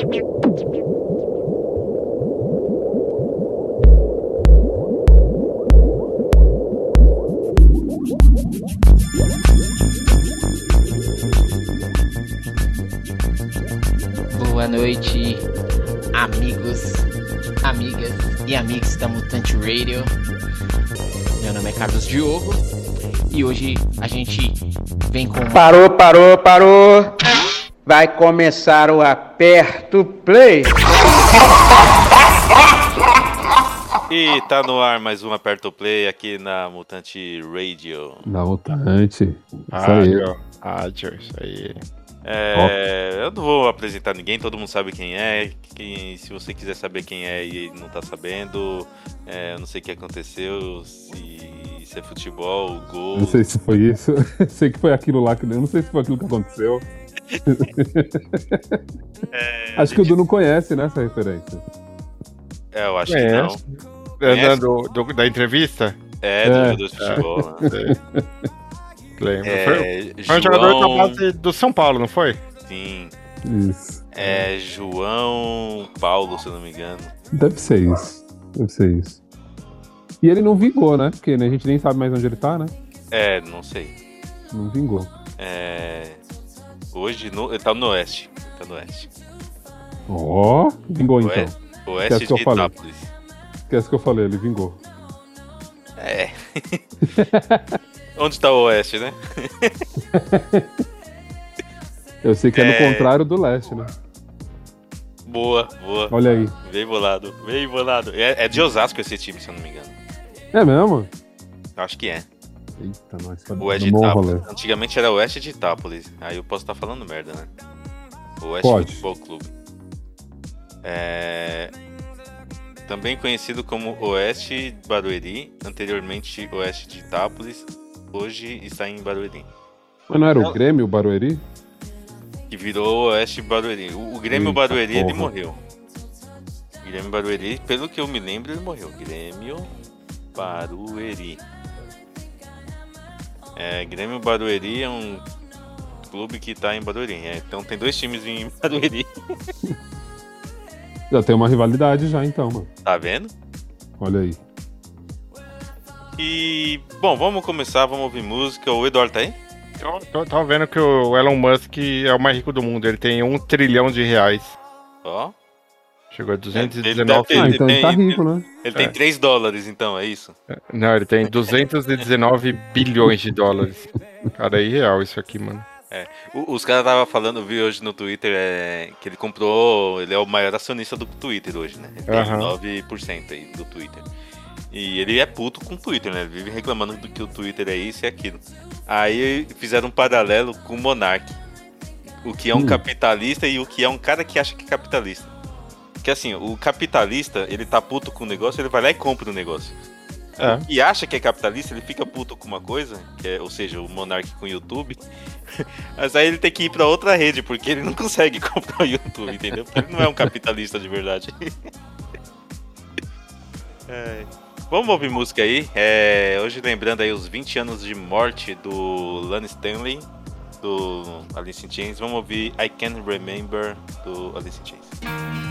Boa noite, amigos, amigas e amigos da Mutante Radio. Meu nome é Carlos Diogo e hoje a gente vem com Parou, parou, parou. Vai começar o aperto play. E tá no ar mais um Aperto Play aqui na Mutante Radio. Na Mutante. Isso aí. Rádio, rádio, isso aí. É, eu não vou apresentar ninguém, todo mundo sabe quem é. Quem, se você quiser saber quem é e não tá sabendo, é, eu não sei o que aconteceu, se, se é futebol, gol. Não sei se foi isso. sei que foi aquilo lá que. Eu não sei se foi aquilo que aconteceu. É, Acho que o Du não conhece, né, essa referência. é, eu acho que É. não. É, do, do- da entrevista? É, É. do jogador de futebol. né? Lembro. É, foi, um jogador da base do São Paulo, não foi? sim, Isso. é João Paulo, se eu não me engano. Deve ser isso. Deve ser isso. E ele não vingou, né? Porque né, a gente nem sabe mais onde ele tá, né? É, não sei. Não vingou. É, hoje no, ele tá no oeste. Tá no oeste. Ó, vingou então. Oeste, Esquece que eu de falei. Esquece que eu falei, ele vingou. É. Onde tá o oeste, né? Eu sei que é, É. no contrário do leste, né? Boa, boa. Olha aí. Bem bolado, bem bolado. É, é de Osasco esse time, se eu não me engano. É mesmo? Acho que é. Eita, nós tá O. Antigamente era oeste de Itápolis. Aí eu posso estar falando merda, né? Oeste Pode. Futebol Clube. É... Também conhecido como Oeste Barueri, anteriormente Oeste de Itápolis, hoje está em Barueri. Mas não era o Grêmio, Barueri? Que virou Oeste Barueri. O, o Grêmio Eita Barueri ele porra. morreu. O Grêmio Barueri, pelo que eu me lembro, ele morreu. Grêmio Barueri. É, Grêmio Barueri é um clube que tá em Barueri. É, então tem dois times em Barueri. Já tem uma rivalidade já então, mano. Tá vendo? Olha aí. E, bom, vamos começar, vamos ouvir música. O Eduardo tá aí? Eu tô, tô vendo que o Elon Musk é o mais rico do mundo. Ele tem um trilhão de reais. Ó. Chegou a Ele 219. deve Ah, Ele então ele tá tem- rico, né? Ele tem É. 3 dólares, então, é isso? Não, ele tem 219 bilhões de dólares. Cara, é irreal isso aqui, mano. O- Os caras estavam falando, eu vi hoje no Twitter, é, que ele comprou. Ele é o maior acionista do Twitter hoje, né? Ele tem Aham. 9% aí do Twitter. E ele é puto com o Twitter, né? Ele vive reclamando do que o Twitter é isso e aquilo. Aí fizeram um paralelo com o Monark. O que é um Hum. capitalista e o que é um cara que acha que é capitalista. Que assim, o capitalista, ele tá puto com o negócio, ele vai lá e compra o negócio. É. E acha que é capitalista, ele fica puto com uma coisa, que é, ou seja, o Monark com o YouTube. Mas aí ele tem que ir pra outra rede, porque ele não consegue comprar o YouTube, entendeu? Porque ele não é um capitalista de verdade. É. Vamos ouvir música aí. É, hoje lembrando aí os 20 anos de morte do Lana Stanley, do Alice in Chains. Vamos ouvir I Can't Remember do Alice in Chains.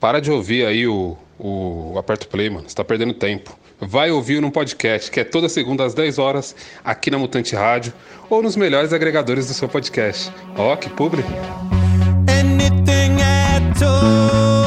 Para de ouvir aí o, o Aperto Play, mano. Você tá perdendo tempo. Vai ouvir num podcast, que é toda segunda às 10 horas, aqui na Mutante Rádio, ou nos melhores agregadores do seu podcast. Ó, que publi. anything at all.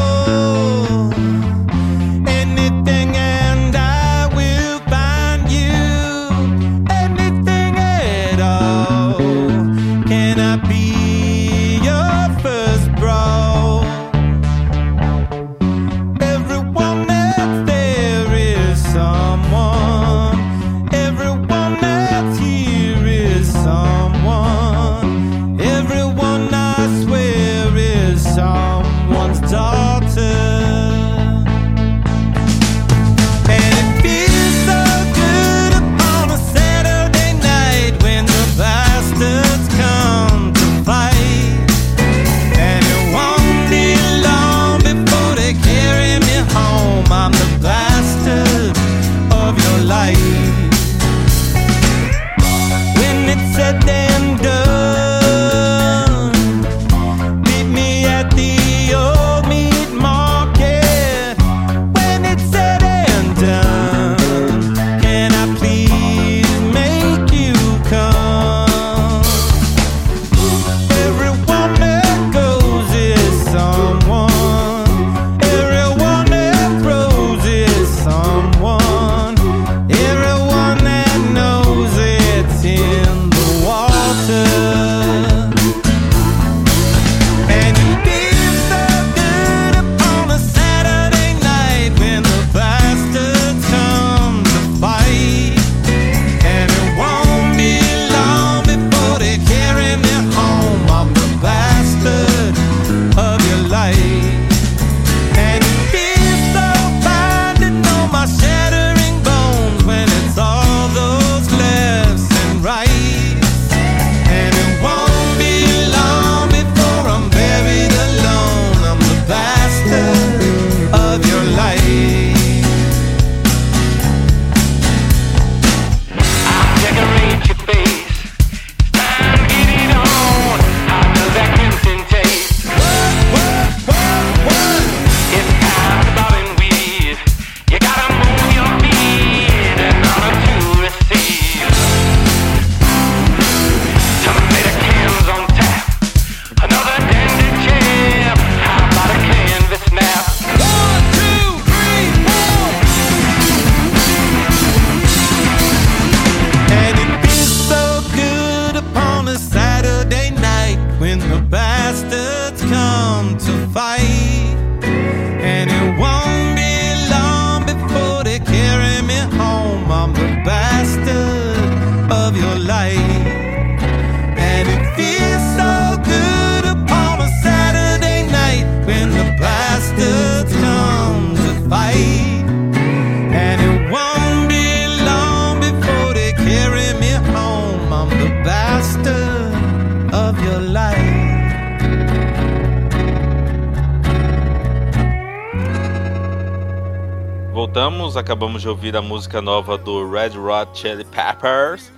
Acabamos de ouvir a música nova do Red Hot Chili Peppers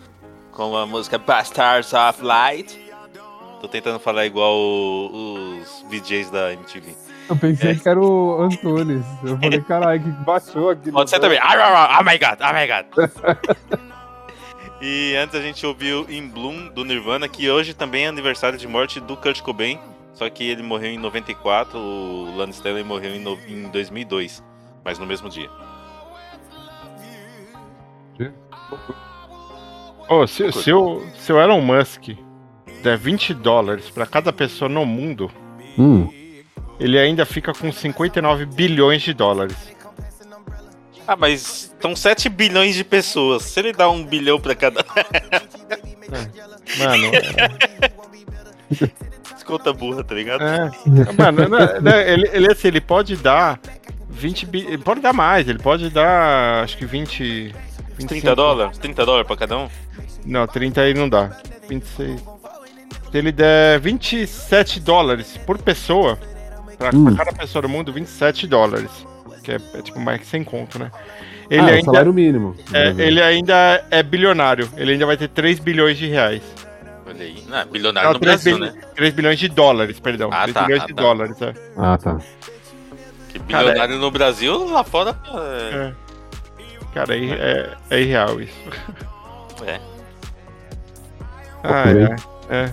com a música Bastards of Light. Tô tentando falar igual o- os VJs da MTV. Eu pensei que era o Antunes. Eu falei, caralho, que baixou aqui. Pode ser também. Ah, ah, ah, Oh my god, oh my god. e antes a gente ouviu In Bloom do Nirvana, que hoje também é aniversário de morte do Kurt Cobain. Só que ele morreu em 94, o Lance Stanley morreu em, no- em 2002, mas no mesmo dia. Ô, se, se, o, se o Elon Musk der 20 dólares pra cada pessoa no mundo, Hum, ele ainda fica com 59 bilhões de dólares. Ah, mas estão 7 bilhões de pessoas. Se ele dá um bilhão pra cada. Mano, é, burra, tá ligado? é, mano, né, né, ele, ele, assim, ele pode dar 20 bi, ele pode dar mais, ele pode dar acho que 20 25. 30 dólares? 30 dólares pra cada um? Não, 30 aí não dá. 26. Se ele der 27 dólares por pessoa, pra, Hum. pra cada pessoa do mundo, 27 dólares. Que é, é tipo mais que sem conto, né? Ele, ah, o ainda, salário mínimo. é, ele ainda é bilionário. Ele ainda vai ter 3 bilhões de reais. Olha aí. Não, é bilionário no 3, Brasil, né? 3 bilhões de dólares, perdão. Ah, 3 tá, bilhões ah, de tá. dólares, é. Ah, tá. Que bilionário no Brasil, lá fora. É, É. Cara, é, é, é irreal isso. é. Ah, é. É.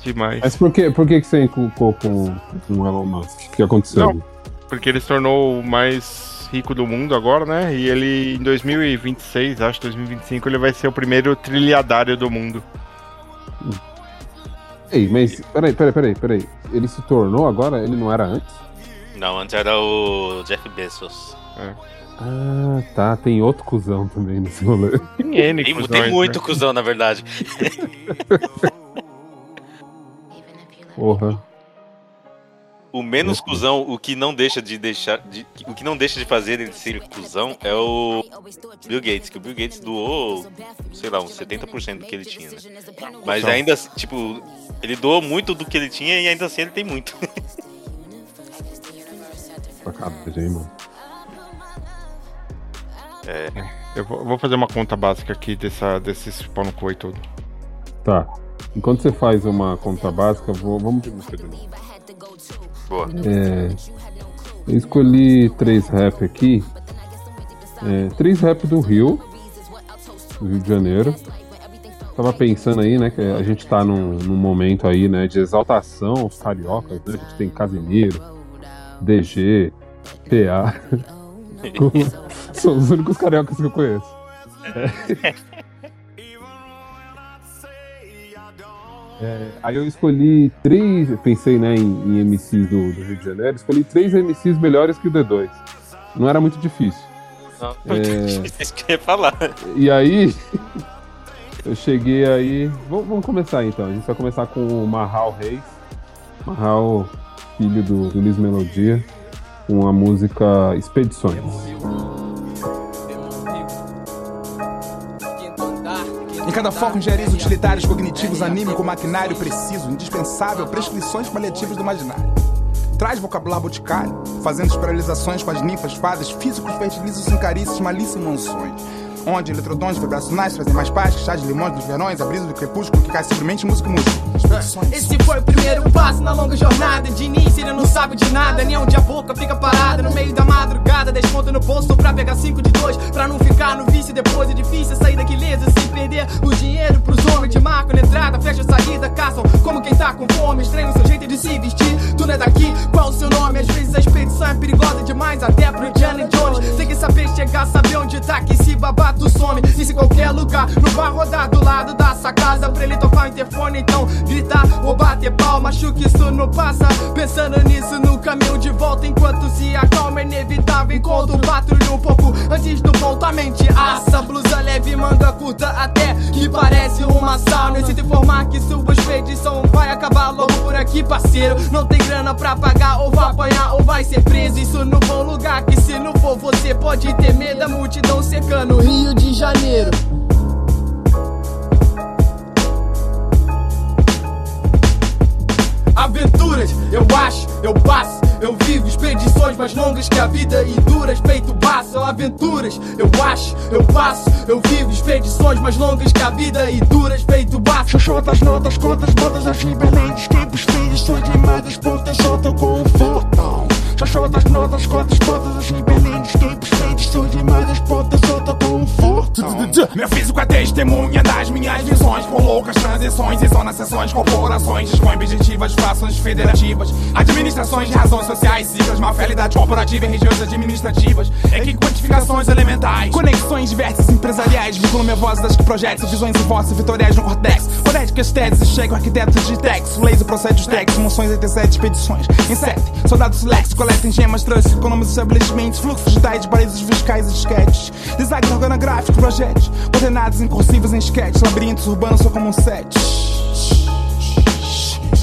Demais. Mas por que, por que, que você inculcou com, com o Elon Musk? O que aconteceu? Não. Porque ele se tornou o mais rico do mundo agora, né? E ele, em 2026, acho 2025, ele vai ser o primeiro trilhardário do mundo. Ei, mas peraí, peraí, peraí, peraí. Ele se tornou agora? Ele não era antes? Não, antes era o Jeff Bezos. Ah, tá. Tem outro cuzão também nesse rolê. Tem N, Tem, cuzões, tem né? muito cuzão, na verdade. Porra. O menos cuzão, o que não deixa de deixar. de- o que não deixa de fazer ele ser cuzão é o Bill Gates, que o Bill Gates doou, sei lá, uns 70% do que ele tinha, né? Mas ainda, assim, tipo, ele doou muito do que ele tinha e ainda assim ele tem muito. Sacanagem, hein, mano. Eu vou, vou fazer uma conta básica aqui dessa, desses pau no cu e tudo. Tá. Enquanto você faz uma conta básica, vou, vamos de música de novo. Boa. É, eu escolhi três rap aqui. É, três rap do Rio, do Rio de Janeiro. Tava pensando aí, né, que a gente tá num, num momento aí, né, de exaltação aos cariocas, né? A gente tem Casimiro, DG, PA. São os únicos cariocas que eu conheço. É, aí eu escolhi três, pensei né, em, em MCs do, do Rio de Janeiro, escolhi três MCs melhores que o D2. Não era muito difícil. Não, É. Isso que eu ia falar. E aí, eu cheguei aí. Vamos, vamos começar então. A gente vai começar com o Marral Reis. Marral, filho do, do Luiz Melodia, com a música Expedições. Em cada foco ingeriza utilitários cognitivos, anímico, maquinário preciso, indispensável, prescrições paliativas do imaginário. Traz vocabulário boticário, fazendo esterilizações com as ninfas, fadas, físicos fertilizam-se em carícias, malícia e mansões. Onde eletrodons vibracionais trazem mais paz que chá de limões dos verões, a brisa do crepúsculo que cai simplesmente música e música. Expedições. Esse foi o primeiro passo na longa jornada. De início ele não sabe de nada, nem onde a boca fica parada. No meio da madrugada, desconto no bolso pra pegar cinco de dois. Pra não ficar no vício depois é difícil sair daqui leso sem perder o dinheiro pros homens de marco na entrada. Fecha a saída, caçam como quem tá com fome. Estranho o seu jeito de se vestir. Tu não é daqui, qual o seu nome? Às vezes a expedição é perigosa demais, até pro Johnny Jones. Tem que saber chegar, saber onde tá, que se babar tu some. E se qualquer lugar não vai rodar do lado da sacada pra ele tocar o interfone, então gritar ou bater palma. Acho que isso não passa. Pensando nisso no caminho de volta, enquanto se acalma, é inevitável. Enquanto patrulho um pouco antes do ponto, a mente assa. Blusa leve, manga curta, até que parece uma sauna. Necessito informar que sua expedição vai acabar logo por aqui, parceiro. Não tem grana pra pagar, ou vai apanhar, ou vai ser preso. Isso no bom lugar, que se não for você, pode ter medo da multidão cercando o Rio de Janeiro. Aventuras, eu acho, eu passo, eu vivo expedições mais longas que a vida e duras, peito baço. Aventuras, eu acho, eu passo, eu vivo expedições mais longas que a vida e duras, peito baço. Xoxotas, notas, contas, as rebelentes Tempos feios, sou demais, pontas soltam com fortão Xoxotas, notas, contas, as rebelentes Tempos feios, sou pontas soltam com o fortão Meu físico é testemunha das minhas visões. Com loucas transições e zonas Corporações, dispõe objetivas, frações federativas. Administrações de razões sociais, siglas Mafalidade corporativa e regiões administrativas. Equiquantificações elementais. Conexões, vértices empresariais. Minha voz das que projetos, visões e vozes vitoriais no cortex Fonéticas, teses, chego arquitetos de texto Laser procede os textos, moções, etc, expedições. Insetem, soldados lex, coletem gemas Trânsito, econômicos, estabelecimentos Fluxos digitais, paraísos fiscais e disquetes. Design organográfico, projetos Coordenadas incursivas em esquetes Labirintos urbanos, sou como um set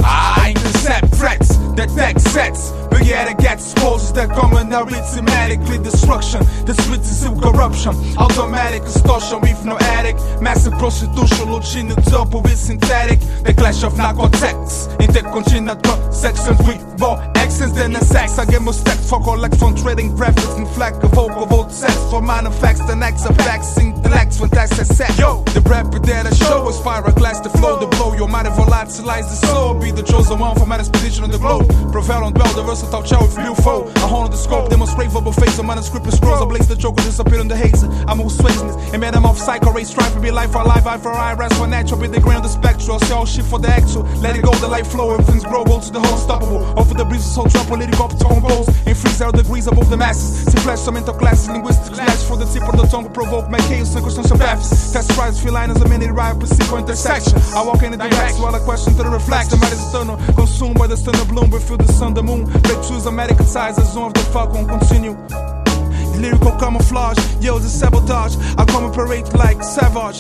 I intercept threats, detect sets. Barrier gets exposed, the common arithmetically destruction. The street is still corruption, automatic extortion with no ethic. Massive prostitution, the double with synthetic. The clash of narcotics, intercontinental sections with more accents than a sex. I get more stacks for collection, trading preference and flag of vocal vote sex for manifest and X effects, intellects when that's a set. Yo, the rap that I show is fire class the flow, the blow. Your mind volatilize the soul, be the chosen one for my expedition on the globe. Prevail on dwell, the versatile talk chow with Bill Foe. I hold on the scope, demonstrate verbal face of manuscript scrolls. I blaze the joke, disappear in the haze. I'm all swaziness, and man, I'm off psycho race, strive to be life for life, eye for eye, rest for natural, be the grand, the spectral. See all shit for the actual. Let it go, the light flow, everything's grow, roll to the whole unstoppable. Over the breezes, so drop political up tone goals. And freeze zero degrees above the masses. See flash, some mental classes, linguistics, clash for the tip of the tongue, provoke, my chaos, circumstantial paths. Test rise, feline as a mini ride, physical intersection. I walk in the direction while I question to the reflection. Matter is eternal, consumed by the sun, of bloom, we feel the sun, the moon. Breakthroughs, American size, the zone of the falcon continue. Lyrical camouflage, yo, the sabotage. I come operate like savage.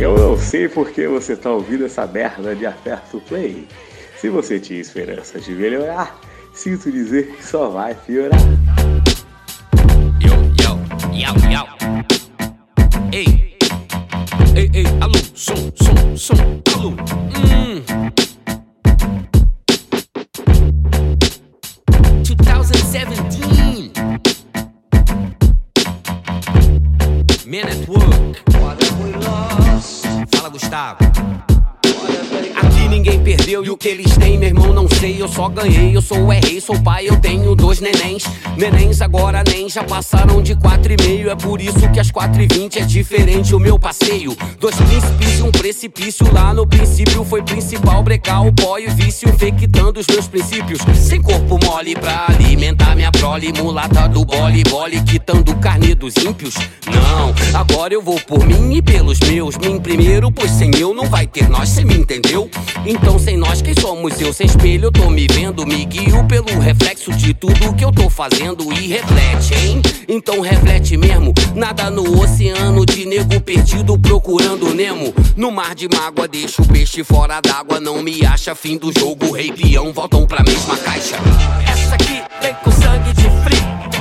Eu não sei por que você tá ouvindo essa merda de aperto play. Se você tinha esperança de melhorar, sinto dizer que só vai piorar. Yo, yo, yo, yo. Ei, ei, ei, alô, som, som, som, alô. Hum. Man at Work. Fala, Gustavo. Aqui ninguém perdeu e o que eles têm, meu irmão, não sei. Eu só ganhei, eu sou o rei, sou pai, eu tenho dois nenéns. Nenéns agora nem já passaram de quatro e meio. É por isso que às quatro e vinte é diferente o meu passeio. Dois príncipes e um precipício. Lá no princípio foi principal brecar o pó e o vício, infectando os meus princípios. Sem corpo mole pra alimentar minha prole, mulata do bole, bole, quitando dos ímpios. Não, agora eu vou por mim e pelos meus. Mim primeiro, pois sem eu não vai ter nós, cê me entendeu? Então sem nós, quem somos eu? Sem espelho, eu tô me vendo, me guio pelo reflexo de tudo que eu tô fazendo e reflete, hein? Então reflete mesmo. Nada no oceano de nego perdido procurando Nemo. No mar de mágoa, deixa o peixe fora d'água. Não me acha fim do jogo, rei peão voltam pra mesma caixa. Essa aqui vem com sangue de frio.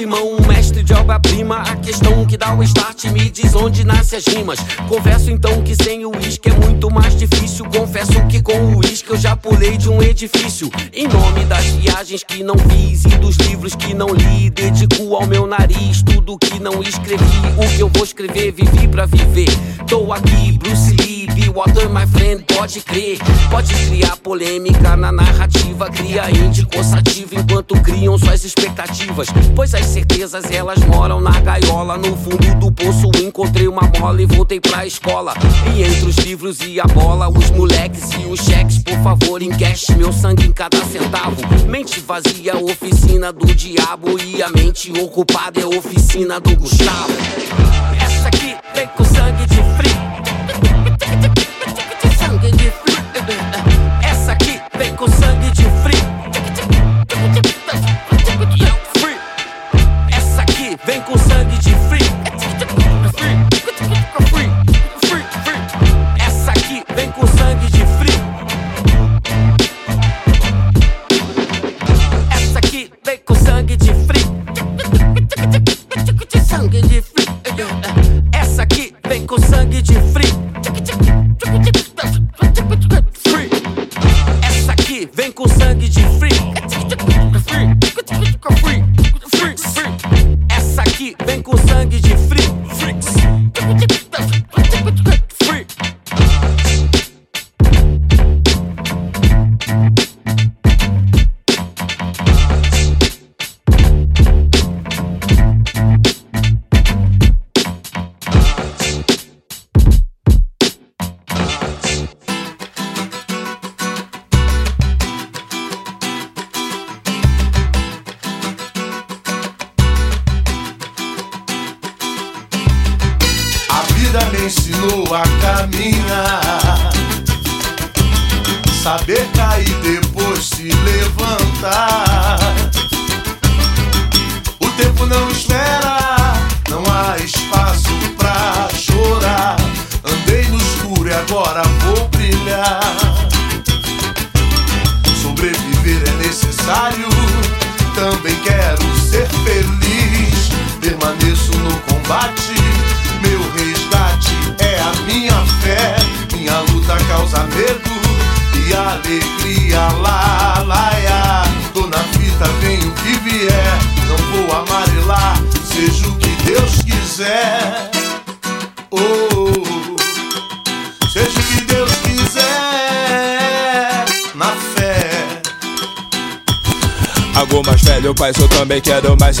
Irmão, um mestre de obra-prima. A questão que dá o start me diz onde nasce as rimas. Confesso então que sem o uísque é muito mais difícil. Confesso que com o uísque eu já pulei de um edifício. Em nome das viagens que não fiz e dos livros que não li, dedico ao meu nariz tudo que não escrevi. O que eu vou escrever, vivi pra viver. Tô aqui, Bruce Lee, water, my friend, pode crer. Pode criar polêmica na narrativa, cria índico sativa enquanto criam suas expectativas. Pois as certezas elas moram na gaiola. No fundo do poço encontrei uma mola e voltei pra escola. E entre os livros e a bola, os moleques e os cheques, por favor, cash, meu sangue em cada centavo. Mente vazia, oficina do diabo. E a mente ocupada é oficina do Gustavo. Essa aqui vem com sangue de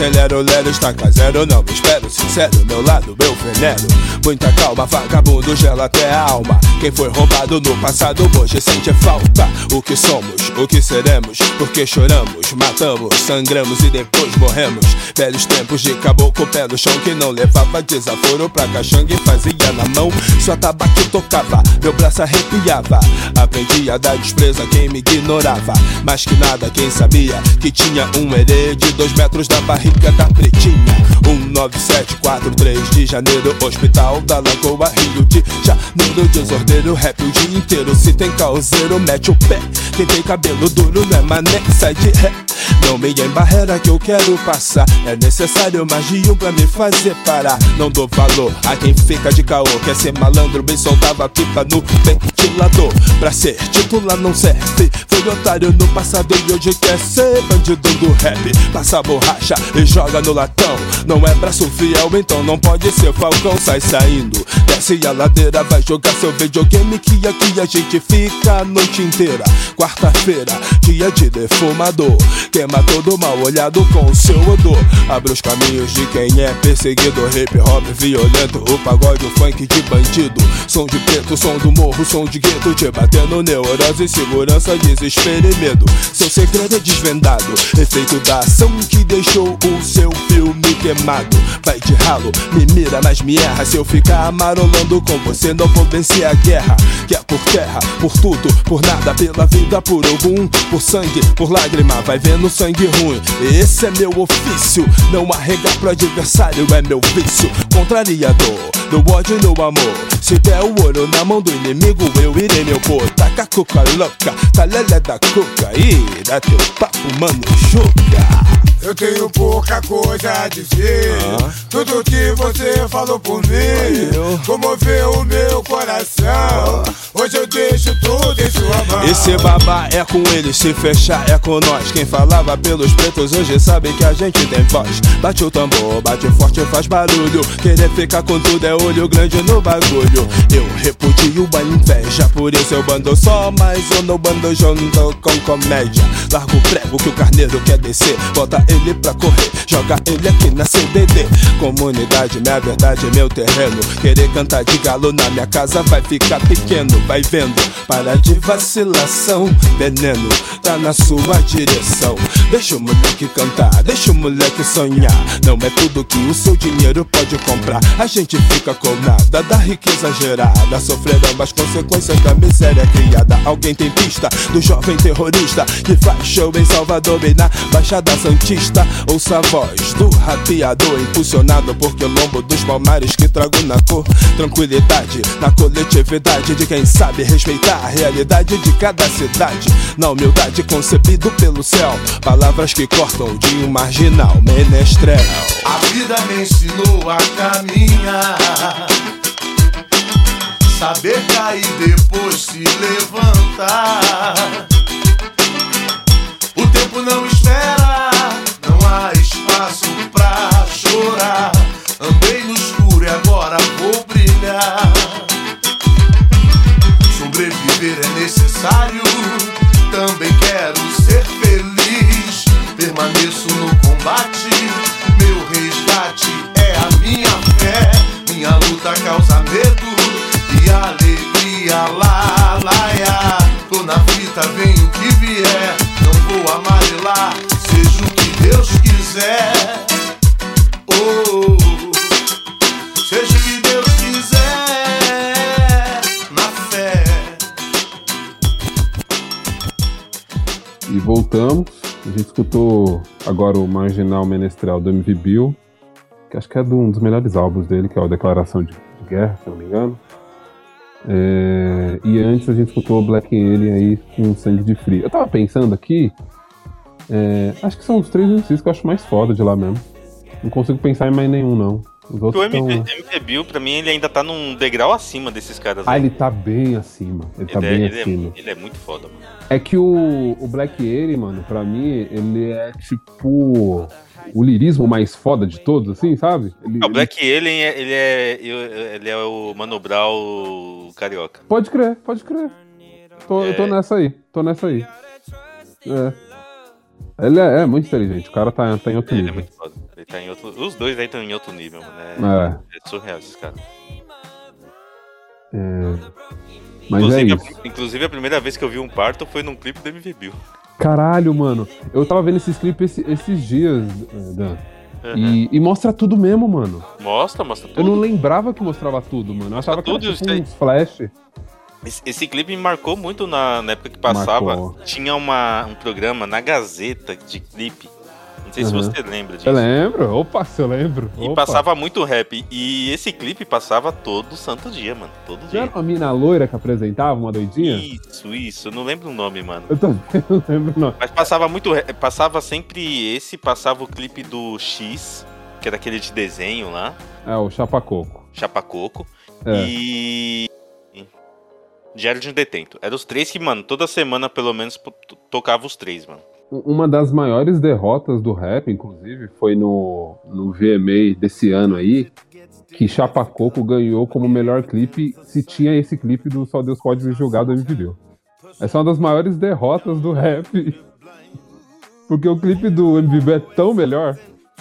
quero mais Celero, lero, está zero Não me espero, sincero, meu lado, meu veneno. Muita calma, vagabundo, gela até a alma. Quem foi roubado no passado, hoje sente falta. O que somos, o que seremos Porque choramos, matamos, sangramos e depois morremos. Velhos tempos de caboclo, pé no chão Que não levava desaforo. Pra caixanga E fazia na mão, só tabaco tocava. Meu braço arrepiava. Aprendi a dar desprezo a quem me ignorava. Mais que nada, quem sabia que tinha um herê de dois metros da barriga da pretinha 19743 de janeiro Hospital da Lagoa Rio de Janeiro. Desordeiro rap o dia inteiro. Se tem causeiro mete o pé. Quem tem cabelo duro não é mané Sai de ré. Não me embarreira que eu quero passar. É necessário mais de um pra me fazer parar. Não dou valor a quem fica de caô. Quer ser malandro bem soltava pipa no ventilador. Pra ser titular não serve. Foi otário no passado e hoje quer ser bandido do rap. Passa borracha e joga no latão Não é braço fiel, então não pode ser. Falcão Sai saindo, desce a ladeira Vai jogar seu videogame que aqui a gente fica a noite inteira. Quarta-feira, dia de defumador. Queima todo mal olhado com seu odor. Abre os caminhos de quem é perseguido. Hip hop violento, o pagode, o funk de bandido. Som de preto, som do morro, som de gueto Te batendo neurose, segurança, desespero e medo. Seu segredo é desvendado. Efeito da ação que deixou o seu filme queimado. Vai de ralo, me mira, mas me erra Se eu ficar amarolando com você não vou vencer a guerra. Que é por terra, por tudo, por nada Pela vida, por algum, por sangue, por lágrima Vai vendo sangue ruim, esse é meu ofício Não arregar pro adversário é meu vício. Contrariador, do ódio e no amor. Se der o ouro na mão do inimigo Eu irei meu pôr, taca cuca louca Tá lelé da cuca. Dá teu papo, mano, chuca Eu tenho pouca coisa a dizer. Tudo que você falou por mim comoveu o meu coração. Hoje eu deixo tudo em sua mão. Esse babá é com ele, se fechar é com nós. Quem falava pelos pretos hoje sabe que a gente tem voz. Bate o tambor, bate forte, faz barulho. Querer ficar com tudo é olho grande no bagulho. Eu repudio a inveja, por isso eu bando só, mas eu não bando junto com comédia. Largo o prego que o carneiro quer descer, bota ele pra correr, joga ele aqui na CDD. Comunidade, minha verdade, meu terreno. Querer cantar de galo na minha casa vai ficar pequeno, vai vendo. Para de vacilação, veneno tá na sua direção. Deixa o moleque cantar, deixa o moleque sonhar. Não é tudo que o seu dinheiro pode comprar. A gente fica com nada da riqueza gerada, sofrendo as consequências da miséria criada. Alguém tem pista do jovem terrorista que faz show em Salvador e na Baixada Santista. Ouça a voz do rateador impulsionado por quilombo dos palmares que trago na cor. Tranquilidade na coletividade de quem sabe respeitar a realidade de cada cidade. Na humildade concebido pelo céu, palavras que cortam de um marginal menestrel. A vida me ensinou a caminhar. Saber cair depois se levantar. O tempo não espera, espaço pra chorar. Andei no escuro e agora vou brilhar. Sobreviver é necessário, também quero ser feliz. Permaneço no combate, meu resgate é a minha fé. Minha luta causa medo e alegria lá, laia. Tô na fita, vem o que vier. Não vou amarelar, seja o que Deus quiser. A gente escutou agora o Marginal Menestrel do MV Bill, que acho que é de um dos melhores álbuns dele, que é o Declaração de Guerra, se não me engano. É, e antes a gente escutou o Black Alien aí com Sangue de Frio. Eu tava pensando aqui, é, acho que são os três MCs que eu acho mais foda de lá mesmo. Não consigo pensar em mais nenhum, não. O MV, estão. MV Bill, pra mim, ele ainda tá num degrau acima desses caras. Ah, aí. ele tá bem acima. Ele tá Ele é- bem ele é acima. mu- ele é muito foda, mano. É que o, o Black Eri, mano, pra mim, ele é tipo o lirismo mais foda de todos, assim, sabe? Ele, Ah, O Black Alien, é- ele é, ele é o Mano Brown carioca. Pode crer, pode crer. Tô, Eu tô É. nessa aí, tô nessa aí. É. Ele é, é muito inteligente, o cara tá, tá em outro Ele é nível. muito foda. Ele tá em outro, os dois aí estão em outro nível, mano. É, é surreal esses caras. É. Mas é inclusive, isso. a, inclusive, a primeira vez que eu vi um parto foi num clipe do MV Bill. Caralho, mano. Eu tava vendo esses clipes esse- esses dias, eh, Dan. Uhum. E, e mostra tudo mesmo, mano. Mostra, mostra tudo. Eu não lembrava que mostrava tudo, mano. Eu achava que tudo, era isso tipo uns flash. Esse, esse clipe me marcou muito na, na época que passava. Marcou. Tinha uma, um programa na Gazeta de clipe. Não sei se Uhum. você lembra disso. Eu lembro? Opa, se eu lembro. E Opa. passava muito rap. E esse clipe passava todo santo dia, mano. Todo dia. era uma mina loira que apresentava, uma doidinha? Isso, isso. Eu não lembro o nome, mano. Eu também não lembro, não. Mas passava muito. re- Passava sempre esse, passava o clipe do X, que era aquele de desenho lá, É, o Chapacoco. Chapacoco. É. E. Diário de um Detento. Eram os três que, mano, toda semana pelo menos tocava os três, mano. Uma das maiores derrotas do rap, inclusive, foi no, no VMA desse ano aí, que Chapacoco ganhou como melhor clipe se tinha esse clipe do Só Deus Pode Me Julgar do MVD. Essa é uma das maiores derrotas do rap. Porque o clipe do MVB é tão melhor.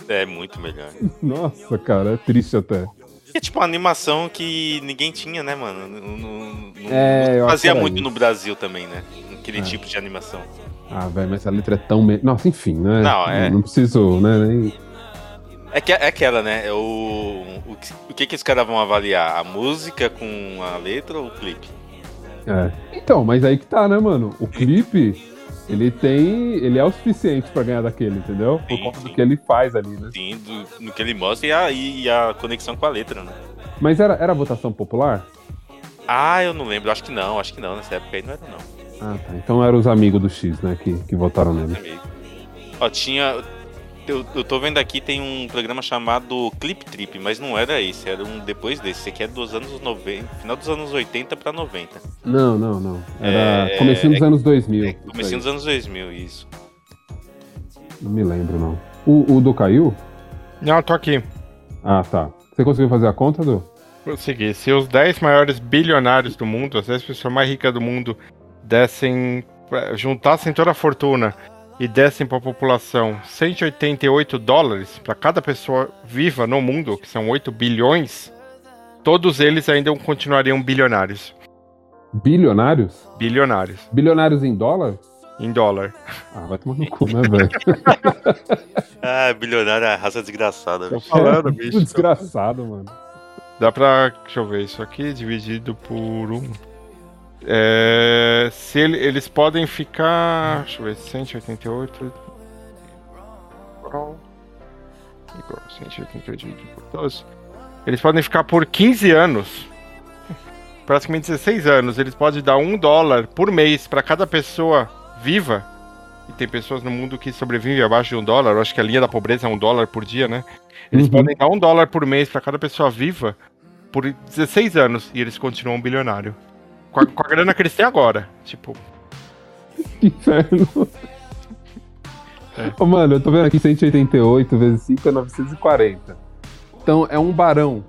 É muito melhor. Nossa, cara, é triste até. É tipo uma animação que ninguém tinha, né, mano? Não, não- não- É, fazia muito no Brasil também, né? Aquele É. tipo de animação. Ah, velho, mas essa letra é tão. Me... Nossa, enfim, né? Não, é. Não preciso, né? Nem... É, que, é aquela, né? É o, o, o que, que os caras vão avaliar? A música com a letra ou o clipe? É. Então, mas aí que tá, né, mano? O clipe, ele tem. Ele é o suficiente pra ganhar daquele, entendeu? Por conta do que ele faz ali, né? Sim, do- no que ele mostra e a, e a conexão com a letra, né? Mas era, era votação popular? Ah, eu não lembro. Acho que não, acho que não. Nessa época aí não era, não. Ah, tá. Então eram os amigos do X, né, que, que votaram nele. Ó, tinha. Eu, eu tô vendo aqui, tem um programa chamado Clip Trip, mas não era esse, era um depois desse. Esse aqui é dos anos 90, final dos anos 80 pra 90. Não, não, não. Era É, comecinho dos é- anos 2000. isso Comecinho dos anos 2000, isso. Não me lembro, não. O, o do caiu? Não, tô aqui. Ah, tá. Você conseguiu fazer a conta, do? Vou seguir. Se os 10 maiores bilionários do mundo, as 10 pessoas mais ricas do mundo, dessem. juntassem toda a fortuna e dessem pra população 188 dólares pra cada pessoa viva no mundo, que são 8 bilhões, todos eles ainda continuariam bilionários. Bilionários? Bilionários. Bilionários em dólar? Em dólar. Ah, vai tomar no cu, né, velho? Ah, bilionário é a raça desgraçada. Tô falando, É, bicho. Desgraçado, mano. Dá pra. Deixa eu ver, isso aqui dividido por um. É, se ele- eles podem ficar. Deixa eu ver, 188. Igual. Igual, 188 dividido por 12. Eles podem ficar por 15 anos. Praticamente 16 anos. Eles podem dar um dólar por mês pra cada pessoa viva. E tem pessoas no mundo que sobrevivem abaixo de um dólar. Eu acho que a linha da pobreza é um dólar por dia, né? Eles Uhum. podem dar um dólar por mês pra cada pessoa viva por 16 anos e eles continuam bilionário. Com a, com a grana que eles têm agora. Tipo, Que inferno. Ô, mano, eu tô vendo aqui 188 vezes 5 é 940. Então é um barão.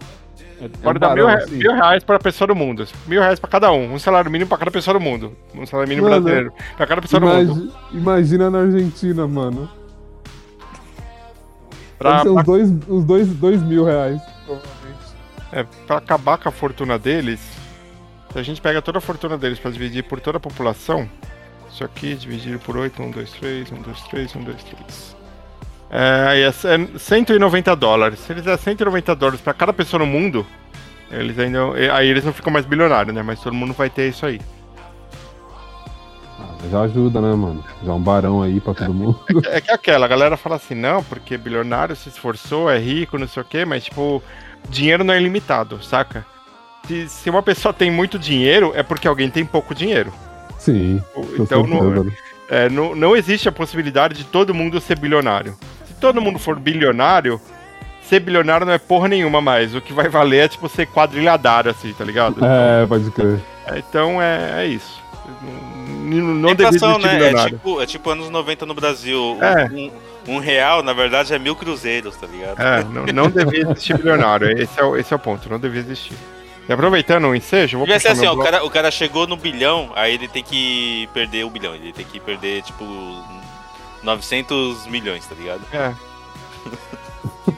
É pode um dar mil, barão, assim. mil reais pra pessoa do mundo. Mil reais pra cada um. Um salário mínimo pra cada pessoa do mundo. Um salário mínimo Mano, brasileiro. Pra cada pessoa do mundo. Imagi- Imagina na Argentina, mano. Pra- pra- uns dois, uns dois, dois mil reais, provavelmente. É, pra acabar com a fortuna deles, se a gente pega toda a fortuna deles pra dividir por toda a população, isso aqui dividido por 8, 1, 2, 3, 1, 2, 3, 1, 2, 3. É, é c- é 190 dólares. Se eles der 190 dólares pra cada pessoa no mundo, eles ainda. Aí eles não ficam mais bilionários, né? Mas todo mundo vai ter isso aí. Ah, já ajuda, né, mano? Já um barão aí pra todo mundo. É que é aquela, a galera fala assim, não, porque bilionário se esforçou, é rico, não sei o quê, mas tipo, dinheiro não é ilimitado, saca? Se, se uma pessoa tem muito dinheiro, é porque alguém tem pouco dinheiro. Sim. Então não, né? é, não, não existe a possibilidade de todo mundo ser bilionário. Se todo mundo for bilionário, ser bilionário não é porra nenhuma mais. O que vai valer é, tipo, ser quadrilhadário, assim, tá ligado? É, pode crer. É, Então é, é isso. Não, não inflação, existir né? É tipo, é tipo anos 90 no Brasil. Um- É. Um, um real, na verdade, é mil cruzeiros, tá ligado? É, não, não devia existir bilionário. Esse é, o, esse é o ponto, não devia existir. E aproveitando o ensejo, vou Devia ser puxar assim, meu ó, o cara, o cara chegou no bilhão, aí ele tem que perder o bilhão. Ele tem que perder, tipo, 900 milhões, tá ligado? É.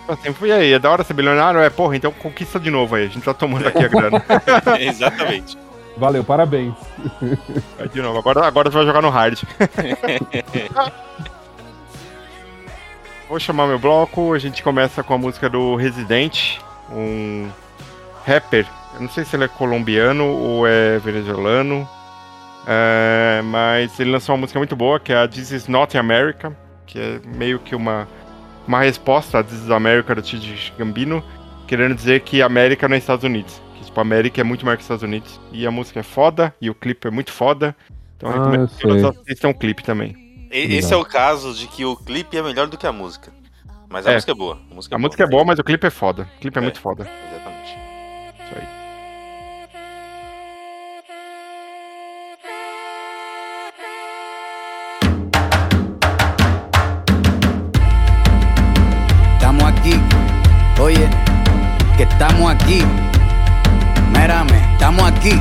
Assim, e aí, é da hora ser bilionário? É, porra, então conquista de novo aí. A gente tá tomando aqui a grana. Exatamente. Valeu, parabéns. Vai de novo, agora, agora você vai jogar no hard. Vou chamar meu bloco, a gente começa com a música do Resident, um rapper. Eu não sei se ele é colombiano ou é venezuelano, é, mas ele lançou uma música muito boa que é a This Is Not America, que é meio que uma, uma resposta a This Is America do Titi Gambino, querendo dizer que América não é Estados Unidos. Que tipo, a América é muito maior que os Estados Unidos. E a música é foda, e o clipe é muito foda. Então eu Ah, recomendo eu que todos sei. assistam o clipe também. E- Esse é o caso de que o clipe é melhor do que a música. Mas a É. música é boa. A música é A boa. música é boa, mas o clipe é foda. O clipe é, É. muito foda. Exatamente. Isso aí. Aquí. Mírame, estamos aquí.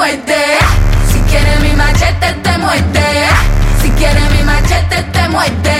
Si quieres mi machete te muerde. Si quieres mi machete te muerde.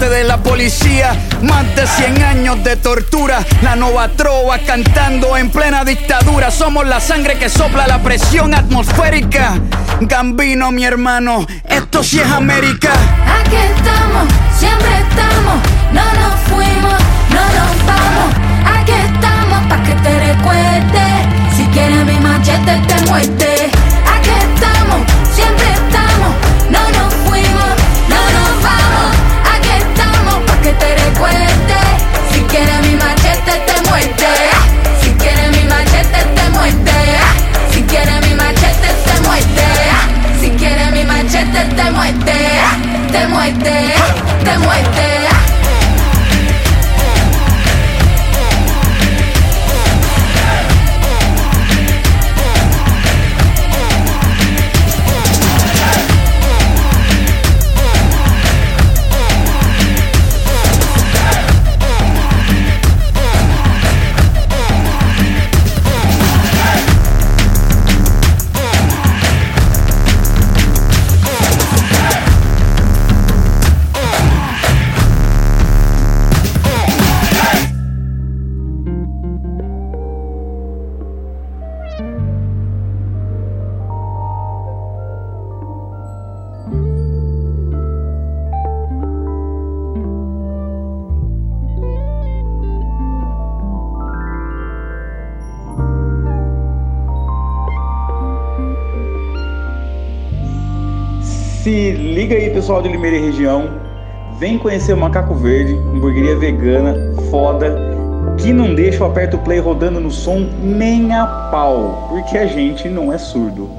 de la policía, más de 100 años de tortura, la nova trova cantando en plena dictadura, somos la sangre que sopla la presión atmosférica, Gambino mi hermano, esto sí es América. Aquí estamos, siempre estamos, no nos fuimos, no nos vamos. Aquí estamos pa' que te recuerde. Si quieres mi machete te muerde. Pessoal de Limeira e região. Vem conhecer o Macaco Verde, hamburgueria vegana, foda, que não deixa o aperto play rodando no som nem a pau, porque a gente não é surdo.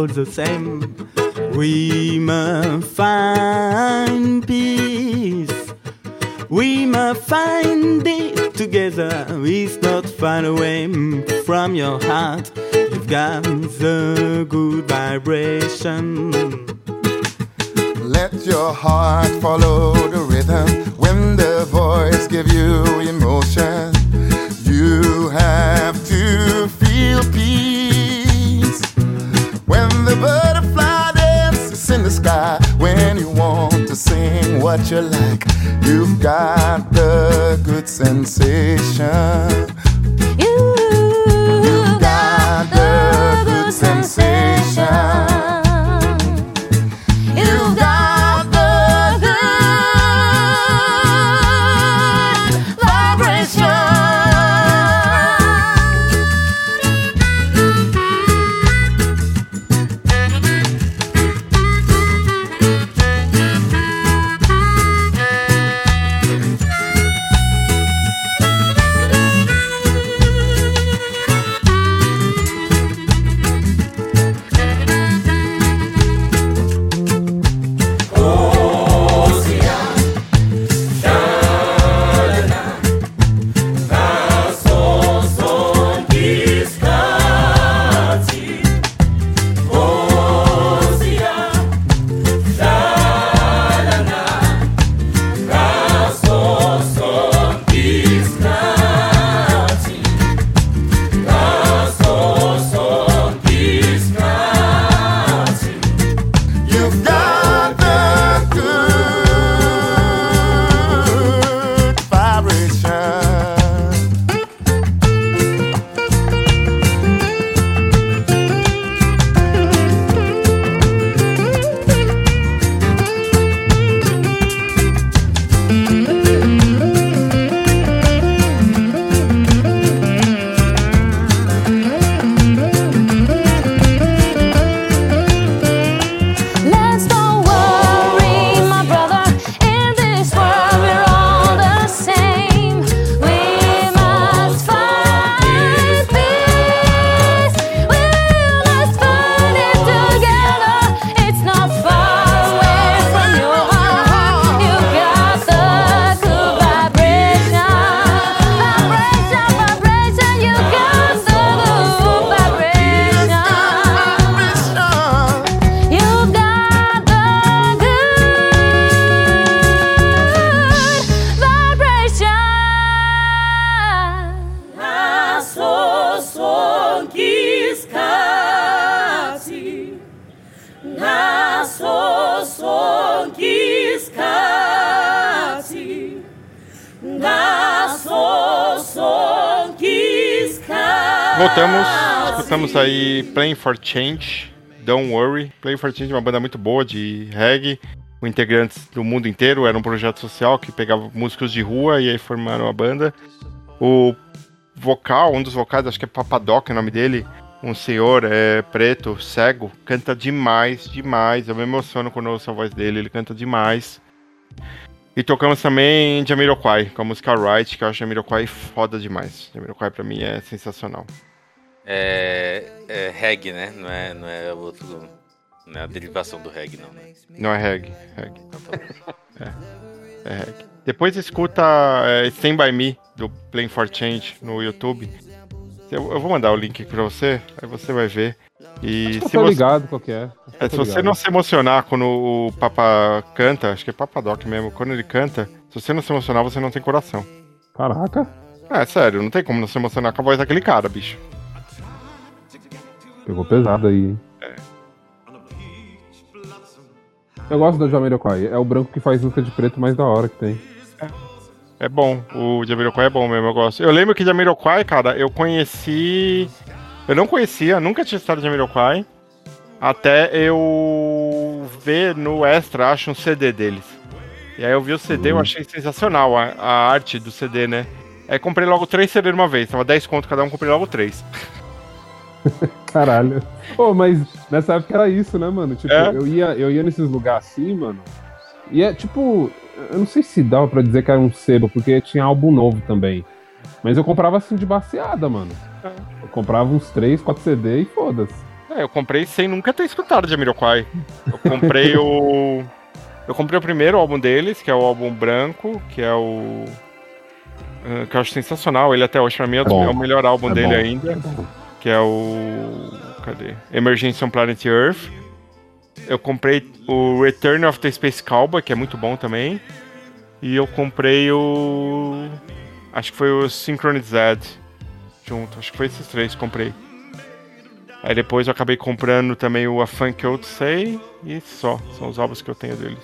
All the same. When the butterfly dances in the sky. When you want to sing what you like, you've got the good sensation. You've got the good sensation. Playing for Change, Don't Worry. Playing for Change é uma banda muito boa de reggae, com integrantes do mundo inteiro. Era um projeto social que pegava músicos de rua e aí formaram a banda. O vocal, um dos vocais, acho que é Papadoc é o nome dele, um senhor é, preto, cego, canta demais, demais. Eu me emociono quando ouço a voz dele, ele canta demais. E tocamos também Jamiroquai, com a música Right, que eu acho Jamiroquai foda demais. Jamiroquai pra mim é sensacional. É, é reggae, né? Não é, não é outro. Não é a derivação do reggae, não, né? Não é reggae, reggae. É, é reggae. Depois escuta é, Stand By Me, do Playing for Change, no YouTube. Eu, eu vou mandar o link aqui pra você, aí você vai ver. E Acho se tô você, ligado qual que é. É, se você ligado. não se emocionar quando o Papa canta, acho que é Papadoc mesmo, quando ele canta, se você não se emocionar, você não tem coração. Caraca. É, sério, não tem como não se emocionar com a voz daquele cara, bicho. Pegou pesado aí, hein? Eu gosto da Jamiroquai. É o branco que faz música de preto mais da hora que tem. É bom, o Jamiroquai é bom mesmo, eu gosto. Eu lembro que Jamiroquai, cara, eu conheci. Eu não conhecia, nunca tinha estado Jamiroquai. Até eu ver no Extra, acho um CD deles. E aí eu vi o CD, eu Uhum. achei sensacional a, a arte do CD, né? Aí comprei logo três CD de uma vez, tava 10 conto cada um, comprei logo três. Caralho. Pô, mas nessa época era isso, né, mano? Tipo, É. eu, ia, eu ia nesses lugares assim, mano. E é tipo. Eu não sei se dava pra dizer que era um sebo, porque tinha álbum novo também. Mas eu comprava assim de baseada, mano. Eu comprava uns 3, 4 CD e foda-se. É, eu comprei sem nunca ter escutado Jamiroquai. Eu comprei o. Eu comprei o primeiro álbum deles, que é o álbum branco, que é o. ah, Que eu acho sensacional. Ele até hoje, pra mim, é o- bom. é o melhor álbum É dele bom. ainda. Que é o. Cadê? Emergency on Planet Earth. Eu comprei o Return of the Space Cowboy, que é muito bom também. E eu comprei o. Acho que foi o Synchronized junto. Acho que foi esses três que comprei. Aí depois eu acabei comprando também o A Funk Sei e só. São os álbuns que eu tenho deles.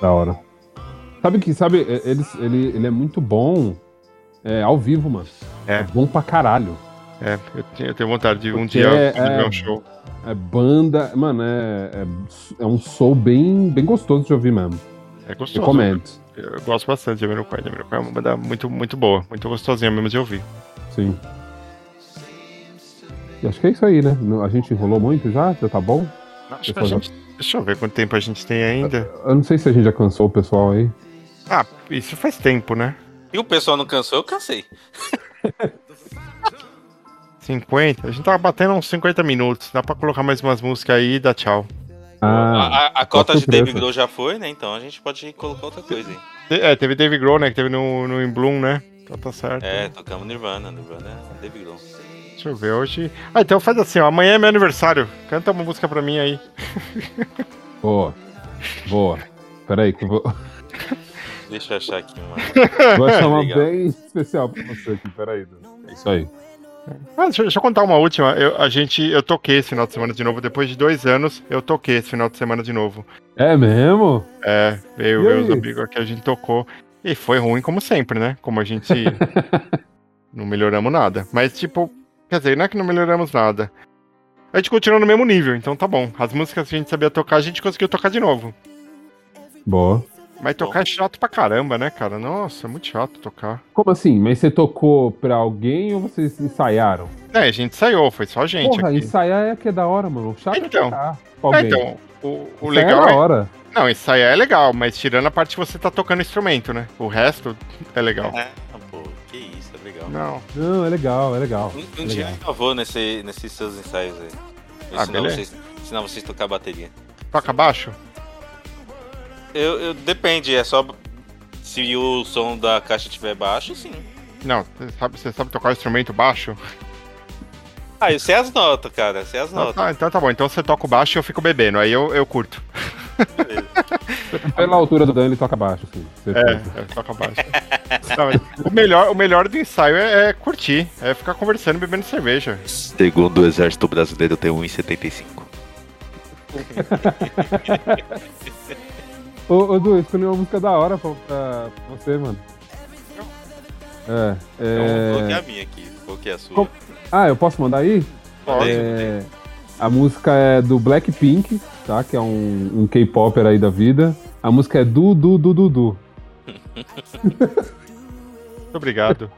Da hora. Sabe que, sabe, é, eles, ele, ele é muito bom é, ao vivo, mano. É. bom pra caralho. É, eu tenho, eu tenho vontade de um Porque dia é- fazer é- meu show. É banda. Mano, é, é, é um soul bem, bem gostoso de ouvir mesmo. É gostoso. Recomendo. Eu, eu gosto bastante de Jamiroquai. Jamiroquai é uma banda muito, muito boa, muito gostosinha mesmo de ouvir. Sim. E acho que é isso aí, né? A gente enrolou muito já? Já tá bom? Acho que a Pessoal já- gente, deixa eu ver quanto tempo a gente tem ainda. Eu não sei se a gente já cansou o pessoal aí. Ah, isso faz tempo, né? E o pessoal não cansou, eu cansei. 50? A gente tava batendo uns 50 minutos. Dá pra colocar mais umas músicas aí e dar tchau. a, Ah, a- a cota qual de David surpresa. Grohl já foi, né? Então a gente pode colocar outra coisa aí. É, teve Dave Grohl, né? Que teve no, no In Bloom, né? Então tá certo. É, tocamos Nirvana. Nirvana é David Grohl. Deixa eu ver hoje. Ah, então faz assim, ó. Amanhã é meu aniversário. Canta uma música pra mim aí. Boa. Boa. Peraí, que eu vou, Deixa eu achar aqui uma. vou achar uma bem especial pra você aqui. Peraí. É isso aí. Ah, deixa, deixa eu contar uma última. Eu, a gente, eu toquei esse final de semana de novo. Depois de dois anos, eu toquei esse final de semana de novo. É mesmo? É, veio os amigos aqui, a gente tocou. E foi ruim como sempre, né? Como a gente não melhoramos nada. Mas, tipo, quer dizer, não é que não melhoramos nada. A gente continua no mesmo nível, então tá bom. As músicas que a gente sabia tocar, a gente conseguiu tocar de novo. Boa. Mas tocar é chato pra caramba, né, cara? Nossa, é muito chato tocar. Como assim? Mas você tocou pra alguém ou vocês ensaiaram? É, a gente ensaiou, foi só a gente Porra, aqui. ensaiar é que é da hora, mano. O chato Então. é tocar É, alguém. então, o, o Ensaiar legal é da é... hora. Não, ensaiar é legal, mas tirando a parte que você tá tocando instrumento, né? O resto é legal. É, pô, que isso, é legal. Não. Não, é legal, é legal. Um, é um dia legal. eu vou nesse, nesses seus ensaios aí. Ah, ensinar, beleza. vocês, ensinar vocês a tocar bateria. Toca baixo? Eu, eu- depende, é só. Se o som da caixa estiver baixo, sim. Não, você sabe, você sabe tocar o instrumento baixo? Ah, eu sei as notas, cara. Sei as Então notas. tá, então tá bom. Então você toca o baixo e eu fico bebendo. Aí eu, eu curto. Pela altura do Dan, ele toca baixo, assim. certeza. É, é toca baixo. Não, o, melhor, o melhor do ensaio é, é curtir. É ficar conversando e bebendo cerveja. Segundo o Exército Brasileiro, eu tenho 1,75. Ô, ô Du, escolhi uma música da hora pra, pra- você, mano. É, Então, eu coloquei é... a minha aqui. É a sua? Com- Ah, eu posso mandar aí? Pode. É, a música é do Blackpink, tá? Que é um, um K-Popper aí da vida. A música é Du Du Du Du Du. Muito obrigado.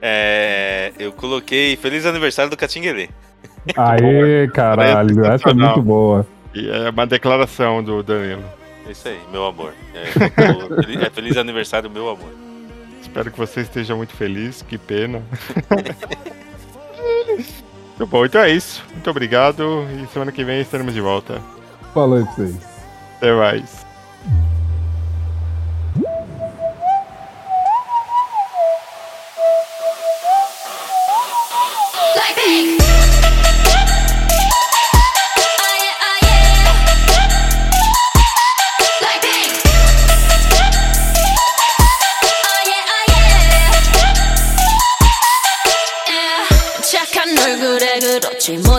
É, eu coloquei Feliz Aniversário do Catinguelê. Aê, caralho, essa é muito boa. E é uma declaração do Danilo. É isso aí, meu amor. É, é Feliz Aniversário, meu amor. Espero que você esteja muito feliz, que pena. muito bom, então é isso. Muito obrigado e semana que vem estaremos de volta. Falou isso aí. Até mais.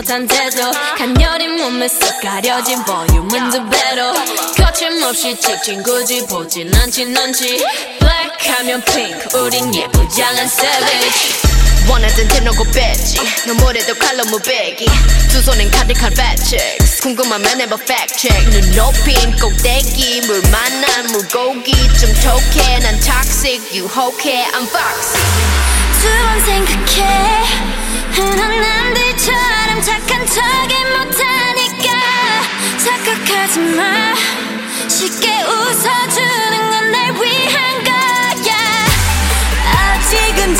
못한 태도 간녀린 몸에 쓱 가려진 볼륨은 두 배로 거침없이 찍힌 굳이 보진 않진 않지. Black 하면 pink 우린 예쁘장한 savage. 원하던 대놓고 뺐지. 너무래도 칼로 무배기. 두 손엔 fat checks 궁금하면 해봐 check. 눈 높인 꼭대기 물 만난 물고기. 좀 톡해 난 toxic 유혹해 I'm foxy. 두번 생각해. 흔한 남들처럼 착한 척이 못하니까 착각하지 마. 쉽게 웃어주는 건 날 위한 거야. 아직은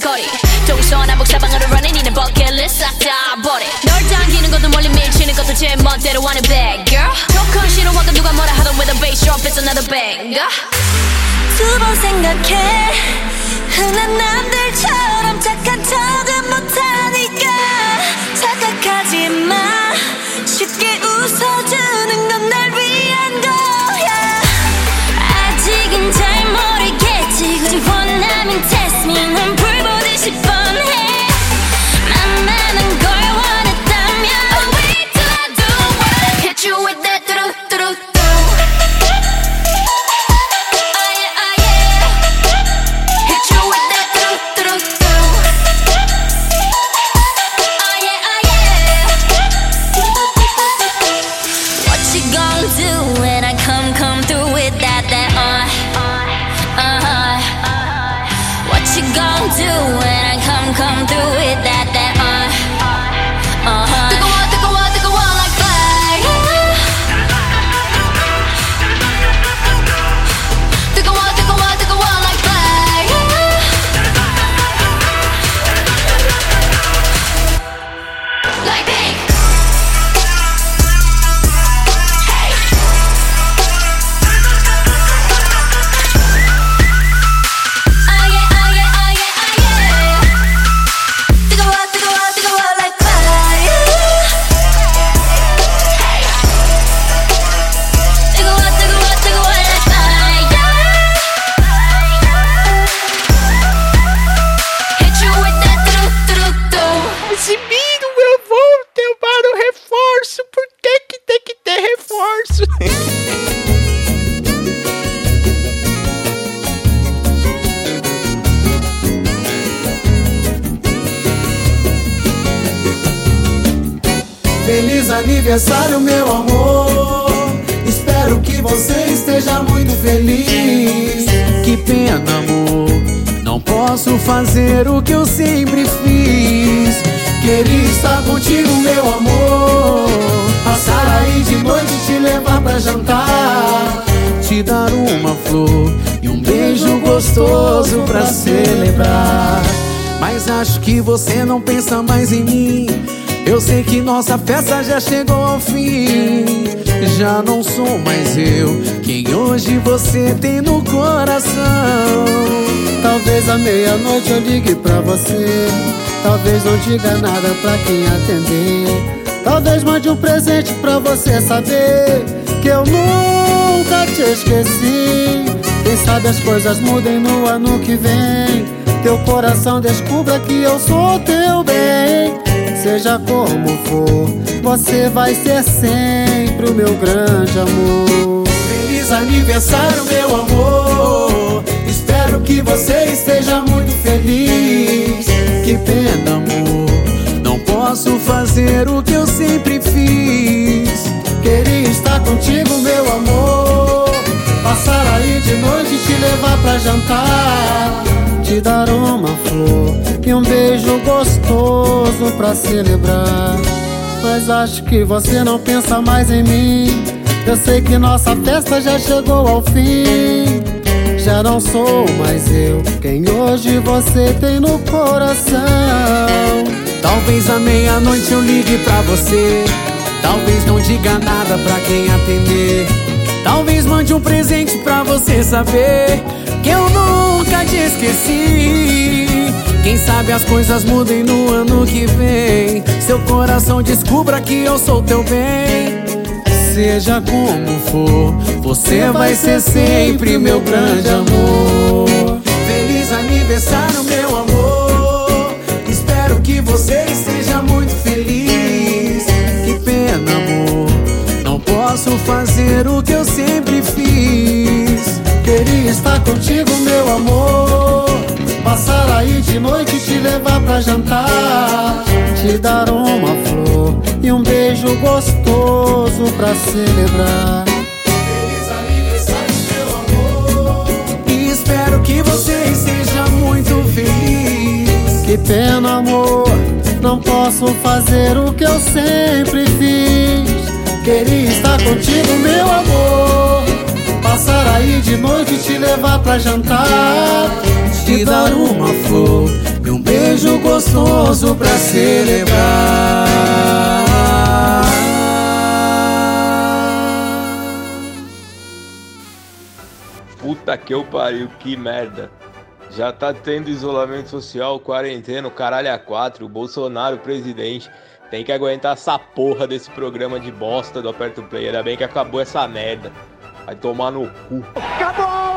거리. 동서남북 사방으로 running 이는 버킷리스트 싹다 버려 널 당기는 것도 멀리 밀치는 것도 제 멋대로 하는 bad girl. 조금 싫어하고 누가 뭐라 하던 with a bass drop it's another banger. 두번 생각해. 흔한 남들처럼 착한 척은 못하니까. 착각하지 마. 쉽게 웃어주는 건날 aniversário, meu amor. Espero que você esteja muito feliz. Que pena, amor. Não posso fazer o que eu sempre fiz. Queria estar contigo, meu amor. Passar aí de noite, te levar pra jantar. Te dar uma flor e um beijo gostoso pra celebrar. Mas acho que você não pensa mais em mim. Eu sei que nossa festa já chegou ao fim. Já não sou mais eu quem hoje você tem no coração. Talvez à meia-noite eu ligue pra você. Talvez não diga nada pra quem atender. Talvez mande um presente pra você saber que eu nunca te esqueci. Quem sabe as coisas mudem no ano que vem. Teu coração descubra que eu sou teu bem. Seja como for, você vai ser sempre o meu grande amor. Feliz aniversário, meu amor. Espero que você esteja muito feliz. Que pena, amor. Não posso fazer o que eu sempre fiz. Queria estar contigo, meu amor. Passar aí de noite e te levar pra jantar. Te dar uma flor e um beijo gostoso pra celebrar. Mas acho que você não pensa mais em mim. Eu sei que nossa festa já chegou ao fim. Já não sou mais eu quem hoje você tem no coração. Talvez à meia-noite eu ligue pra você. Talvez não diga nada pra quem atender. Talvez mande um presente pra você saber que eu nunca te esqueci. Quem sabe as coisas mudem no ano que vem. Seu coração descubra que eu sou teu bem. Seja como for, você vai ser sempre meu grande amor. Feliz aniversário, meu amor. Espero que você esteja muito feliz. Que pena, amor. Não posso fazer o que eu sempre fiz. Estar contigo, meu amor. Passar aí de noite e te levar pra jantar. Te dar uma flor e um beijo gostoso pra celebrar. Feliz aniversário, meu amor. E espero que você esteja muito feliz. Que pena, amor. Não posso fazer o que eu sempre fiz. Queria estar contigo, meu amor. Passar aí de noite e te levar pra jantar. Te dar uma flor e um beijo gostoso pra celebrar. Puta que eu pariu, que merda. Já tá tendo isolamento social, quarentena, o caralho a quatro, o Bolsonaro presidente. Tem que aguentar essa porra desse programa de bosta do Aperto Play. Ainda bem que acabou essa merda. Vai tomar no cu. Acabou!